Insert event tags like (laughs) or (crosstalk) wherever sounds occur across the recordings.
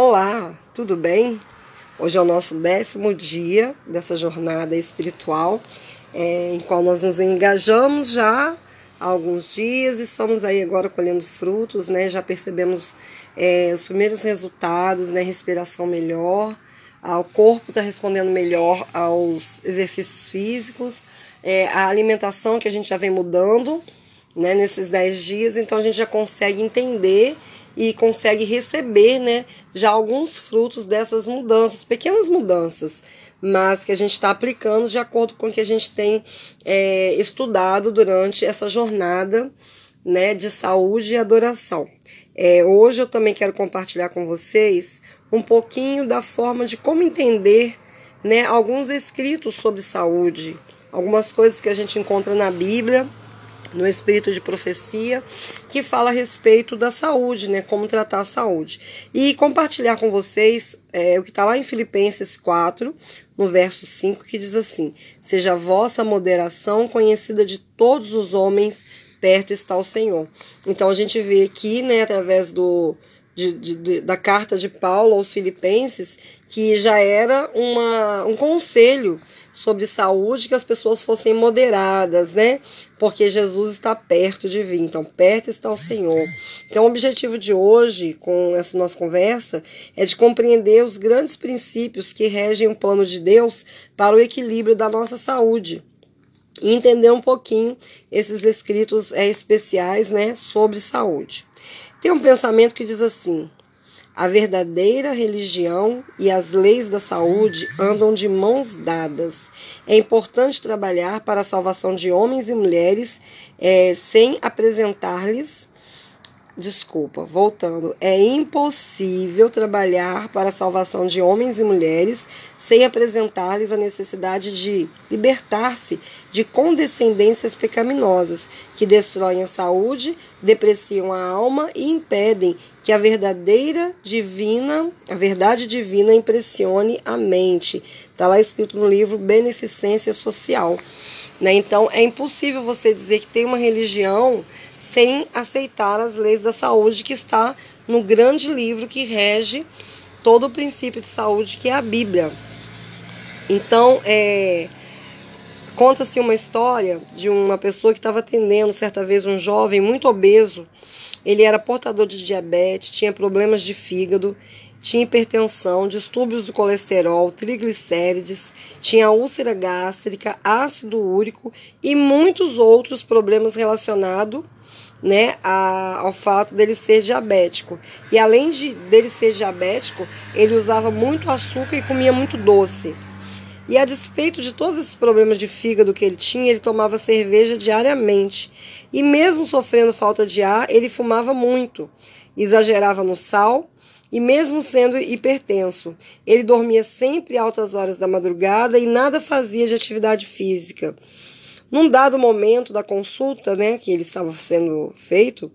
Olá, tudo bem? Hoje é o nosso décimo dia dessa jornada espiritual, é, em qual nós nos engajamos já há alguns dias e estamos aí agora colhendo frutos, né? Já percebemos é, os primeiros resultados, né? Respiração melhor, o corpo está respondendo melhor aos exercícios físicos, é, a alimentação que a gente já vem mudando, né? Nesses 10 dias, então a gente já consegue entender e consegue receber né, já alguns frutos dessas mudanças, pequenas mudanças, mas que a gente está aplicando de acordo com o que a gente tem é, estudado durante essa jornada né, de saúde e adoração. É, hoje eu também quero compartilhar com vocês um pouquinho da forma de como entender né, alguns escritos sobre saúde, algumas coisas que a gente encontra na Bíblia no espírito de profecia, que fala a respeito da saúde, né? Como tratar a saúde. E compartilhar com vocês é, o que está lá em Filipenses 4, no verso 5, que diz assim: Seja a vossa moderação conhecida de todos os homens, perto está o Senhor. Então a gente vê aqui, né, através do. De, de, da carta de Paulo aos Filipenses, que já era uma, um conselho sobre saúde, que as pessoas fossem moderadas, né? Porque Jesus está perto de vir, então perto está o Senhor. Então, o objetivo de hoje, com essa nossa conversa, é de compreender os grandes princípios que regem o plano de Deus para o equilíbrio da nossa saúde e entender um pouquinho esses escritos é, especiais, né, sobre saúde. Tem um pensamento que diz assim: a verdadeira religião e as leis da saúde andam de mãos dadas. É importante trabalhar para a salvação de homens e mulheres é, sem apresentar-lhes Desculpa, voltando. É impossível trabalhar para a salvação de homens e mulheres sem apresentar-lhes a necessidade de libertar-se de condescendências pecaminosas que destroem a saúde, depreciam a alma e impedem que a verdadeira divina, a verdade divina impressione a mente. Está lá escrito no livro Beneficência Social. Né? Então, é impossível você dizer que tem uma religião sem aceitar as leis da saúde que está no grande livro que rege todo o princípio de saúde, que é a Bíblia. Então, é, conta-se uma história de uma pessoa que estava atendendo certa vez um jovem muito obeso. Ele era portador de diabetes, tinha problemas de fígado, tinha hipertensão, distúrbios do colesterol, triglicérides, tinha úlcera gástrica, ácido úrico e muitos outros problemas relacionados né, a, ao fato dele ser diabético. E além de dele ser diabético, ele usava muito açúcar e comia muito doce. E a despeito de todos esses problemas de fígado que ele tinha, ele tomava cerveja diariamente. E mesmo sofrendo falta de ar, ele fumava muito, exagerava no sal e mesmo sendo hipertenso, ele dormia sempre altas horas da madrugada e nada fazia de atividade física. Num dado momento da consulta, né, que ele estava sendo feito,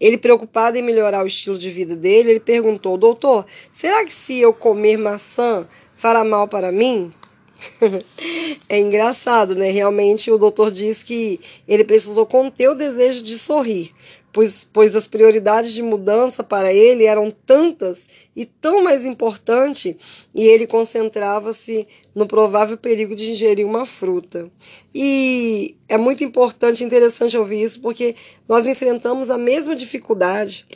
ele preocupado em melhorar o estilo de vida dele, ele perguntou: "Doutor, será que se eu comer maçã fará mal para mim?" (laughs) é engraçado, né? Realmente o doutor diz que ele precisou conter o desejo de sorrir, pois, pois as prioridades de mudança para ele eram tantas e tão mais importantes, e ele concentrava-se no provável perigo de ingerir uma fruta. E é muito importante interessante ouvir isso, porque nós enfrentamos a mesma dificuldade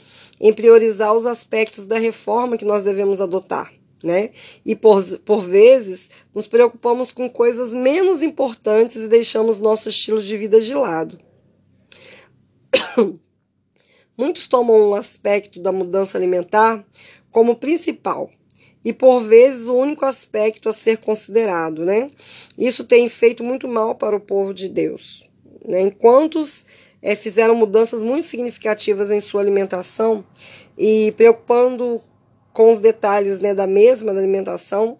em priorizar os aspectos da reforma que nós devemos adotar. Né? E por, por vezes nos preocupamos com coisas menos importantes e deixamos nosso estilo de vida de lado. (coughs) Muitos tomam um aspecto da mudança alimentar como principal e por vezes o único aspecto a ser considerado, né? Isso tem feito muito mal para o povo de Deus. Né? Enquanto é, fizeram mudanças muito significativas em sua alimentação e preocupando com os detalhes né, da mesma da alimentação,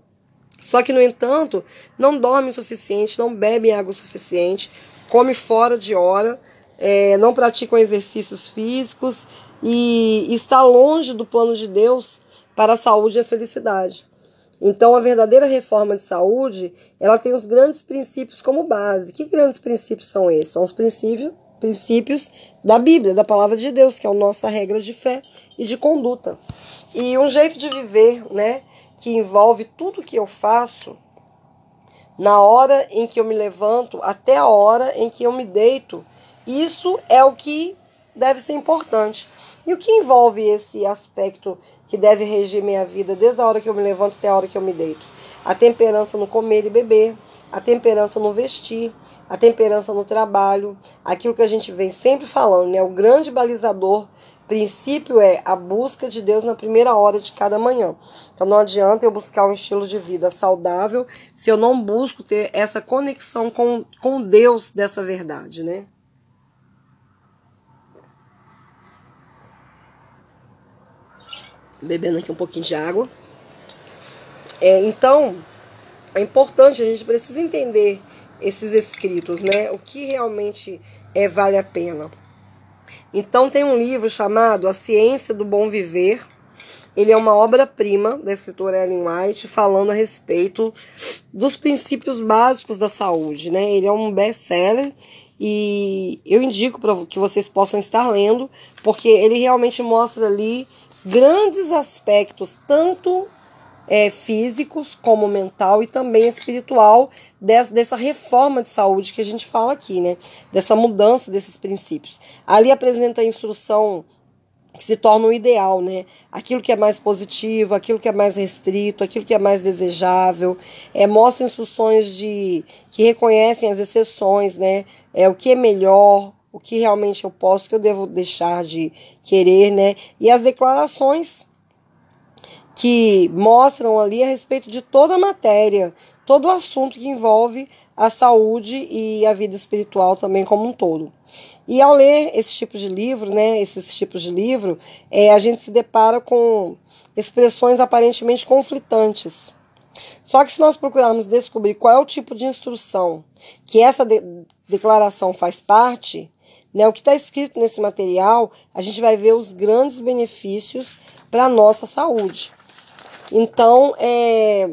só que, no entanto, não dorme o suficiente, não bebe água o suficiente, come fora de hora, é, não praticam exercícios físicos e está longe do plano de Deus para a saúde e a felicidade. Então, a verdadeira reforma de saúde, ela tem os grandes princípios como base. Que grandes princípios são esses? São os princípios princípios da Bíblia, da palavra de Deus, que é a nossa regra de fé e de conduta. E um jeito de viver, né, que envolve tudo que eu faço, na hora em que eu me levanto até a hora em que eu me deito, isso é o que deve ser importante. E o que envolve esse aspecto que deve reger minha vida desde a hora que eu me levanto até a hora que eu me deito? A temperança no comer e beber, a temperança no vestir, a temperança no trabalho, aquilo que a gente vem sempre falando, né? O grande balizador princípio é a busca de Deus na primeira hora de cada manhã. Então não adianta eu buscar um estilo de vida saudável se eu não busco ter essa conexão com, com Deus dessa verdade, né? Bebendo aqui um pouquinho de água. É, então, é importante, a gente precisa entender esses escritos, né? O que realmente é, vale a pena. Então tem um livro chamado A Ciência do Bom Viver. Ele é uma obra-prima da escritora Ellen White, falando a respeito dos princípios básicos da saúde, né? Ele é um best-seller e eu indico para que vocês possam estar lendo, porque ele realmente mostra ali grandes aspectos, tanto é, físicos como mental e também espiritual dessa, dessa reforma de saúde que a gente fala aqui, né? Dessa mudança desses princípios. Ali apresenta a instrução que se torna o ideal, né? Aquilo que é mais positivo, aquilo que é mais restrito, aquilo que é mais desejável, é, mostra instruções de que reconhecem as exceções, né? É o que é melhor, o que realmente eu posso, o que eu devo deixar de querer, né? E as declarações que mostram ali a respeito de toda a matéria, todo o assunto que envolve a saúde e a vida espiritual também como um todo. E ao ler esse tipo de livro, né, esses tipos de livro, é, a gente se depara com expressões aparentemente conflitantes. Só que se nós procurarmos descobrir qual é o tipo de instrução que essa de declaração faz parte, né? O que está escrito nesse material, a gente vai ver os grandes benefícios para a nossa saúde. Então, é,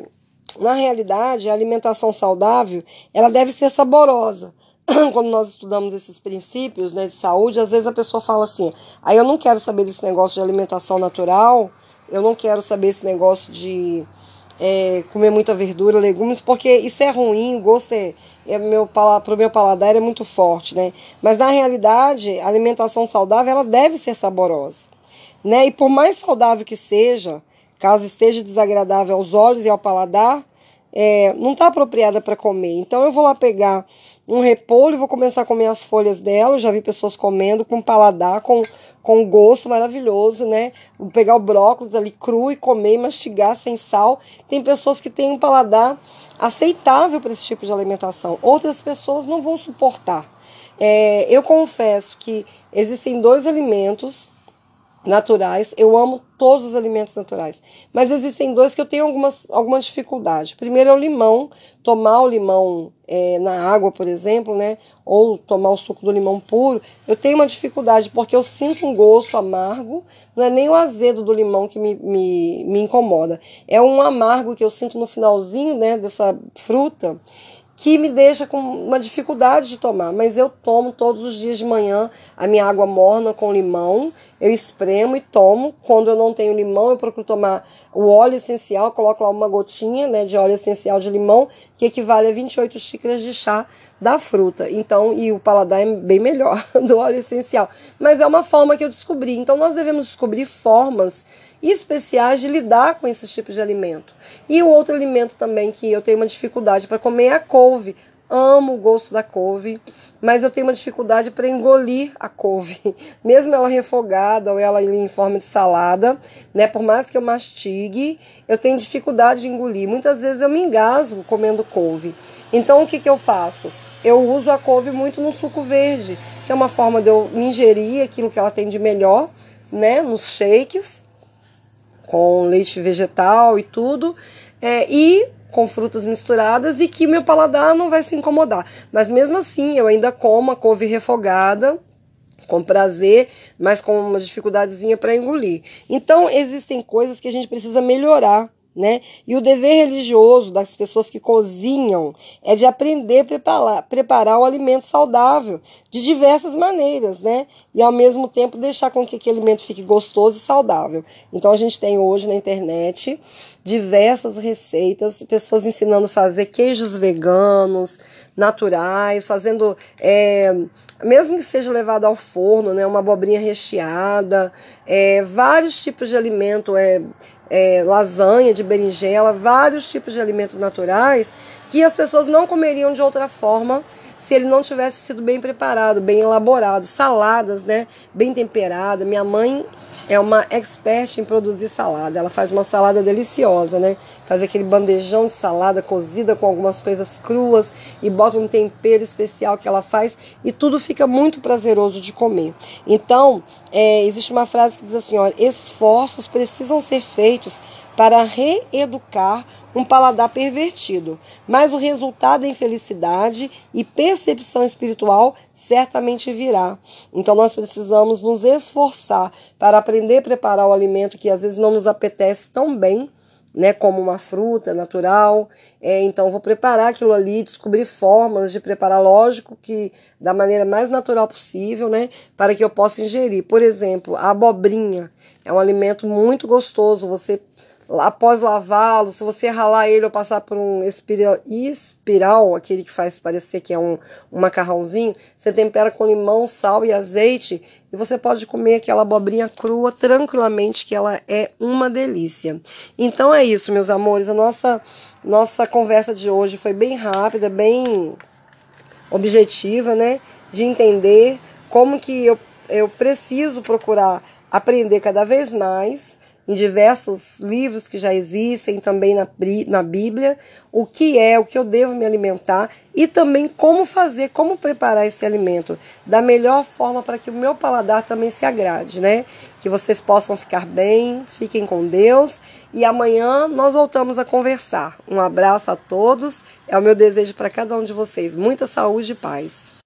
na realidade, a alimentação saudável ela deve ser saborosa. (clears throat) Quando nós estudamos esses princípios né, de saúde, às vezes a pessoa fala assim: aí ah, eu não quero saber desse negócio de alimentação natural, eu não quero saber esse negócio de é, comer muita verdura, legumes, porque isso é ruim, o gosto é, é meu, para o meu paladar é muito forte, né? Mas na realidade, a alimentação saudável ela deve ser saborosa, né? E por mais saudável que seja, caso esteja desagradável aos olhos e ao paladar, é, não está apropriada para comer. Então eu vou lá pegar um repolho e vou começar a comer as folhas dela. Eu já vi pessoas comendo com paladar, com, com gosto maravilhoso, né? Vou pegar o brócolis ali cru e comer mastigar sem sal. Tem pessoas que têm um paladar aceitável para esse tipo de alimentação. Outras pessoas não vão suportar. É, eu confesso que existem dois alimentos naturais. Eu amo todos os alimentos naturais. Mas existem dois que eu tenho algumas, alguma dificuldade. Primeiro é o limão. Tomar o limão é, na água, por exemplo, né? Ou tomar o suco do limão puro. Eu tenho uma dificuldade porque eu sinto um gosto amargo. Não é nem o azedo do limão que me, me, me incomoda. É um amargo que eu sinto no finalzinho né, dessa fruta que me deixa com uma dificuldade de tomar, mas eu tomo todos os dias de manhã a minha água morna com limão, eu espremo e tomo. Quando eu não tenho limão, eu procuro tomar o óleo essencial, coloco lá uma gotinha né, de óleo essencial de limão, que equivale a 28 xícaras de chá da fruta. Então, e o paladar é bem melhor (laughs) do óleo essencial. Mas é uma forma que eu descobri. Então, nós devemos descobrir formas especiais de lidar com esses tipos de alimento. E o outro alimento também que eu tenho uma dificuldade para comer é a couve. Amo o gosto da couve, mas eu tenho uma dificuldade para engolir a couve, (laughs) mesmo ela refogada ou ela em forma de salada, né? Por mais que eu mastigue, eu tenho dificuldade de engolir. Muitas vezes eu me engasgo comendo couve. Então o que, que eu faço? Eu uso a couve muito no suco verde, que é uma forma de eu ingerir aquilo que ela tem de melhor, né? Nos shakes com leite vegetal e tudo, é, e com frutas misturadas e que meu paladar não vai se incomodar. Mas mesmo assim, eu ainda como a couve refogada com prazer, mas com uma dificuldadezinha para engolir. Então, existem coisas que a gente precisa melhorar né? E o dever religioso das pessoas que cozinham é de aprender a preparar, preparar o alimento saudável de diversas maneiras, né? E ao mesmo tempo deixar com que aquele alimento fique gostoso e saudável. Então a gente tem hoje na internet diversas receitas, pessoas ensinando a fazer queijos veganos, naturais, fazendo, é, mesmo que seja levado ao forno, né? Uma abobrinha recheada, é, vários tipos de alimento, é, é, lasanha de berinjela, vários tipos de alimentos naturais que as pessoas não comeriam de outra forma se ele não tivesse sido bem preparado, bem elaborado. Saladas, né? Bem temperada. Minha mãe é uma expert em produzir salada. Ela faz uma salada deliciosa, né? Faz aquele bandejão de salada cozida com algumas coisas cruas e bota um tempero especial que ela faz e tudo fica muito prazeroso de comer. Então, é, existe uma frase que diz assim: olha, esforços precisam ser feitos para reeducar um paladar pervertido, mas o resultado em felicidade e percepção espiritual certamente virá. Então nós precisamos nos esforçar para aprender a preparar o alimento que às vezes não nos apetece tão bem, né, como uma fruta natural. É, então, vou preparar aquilo ali, descobrir formas de preparar, lógico que da maneira mais natural possível, né, para que eu possa ingerir. Por exemplo, a abobrinha é um alimento muito gostoso. Você após lavá-lo, se você ralar ele ou passar por um espiral, espiral, aquele que faz parecer que é um, um macarrãozinho, você tempera com limão, sal e azeite e você pode comer aquela abobrinha crua tranquilamente, que ela é uma delícia. Então é isso, meus amores. A nossa, nossa conversa de hoje foi bem rápida, bem objetiva, né? De entender como que eu, eu preciso procurar aprender cada vez mais em diversos livros que já existem, também na, na Bíblia, o que é, o que eu devo me alimentar e também como fazer, como preparar esse alimento da melhor forma para que o meu paladar também se agrade, né? Que vocês possam ficar bem, fiquem com Deus e amanhã nós voltamos a conversar. Um abraço a todos, é o meu desejo para cada um de vocês. Muita saúde e paz.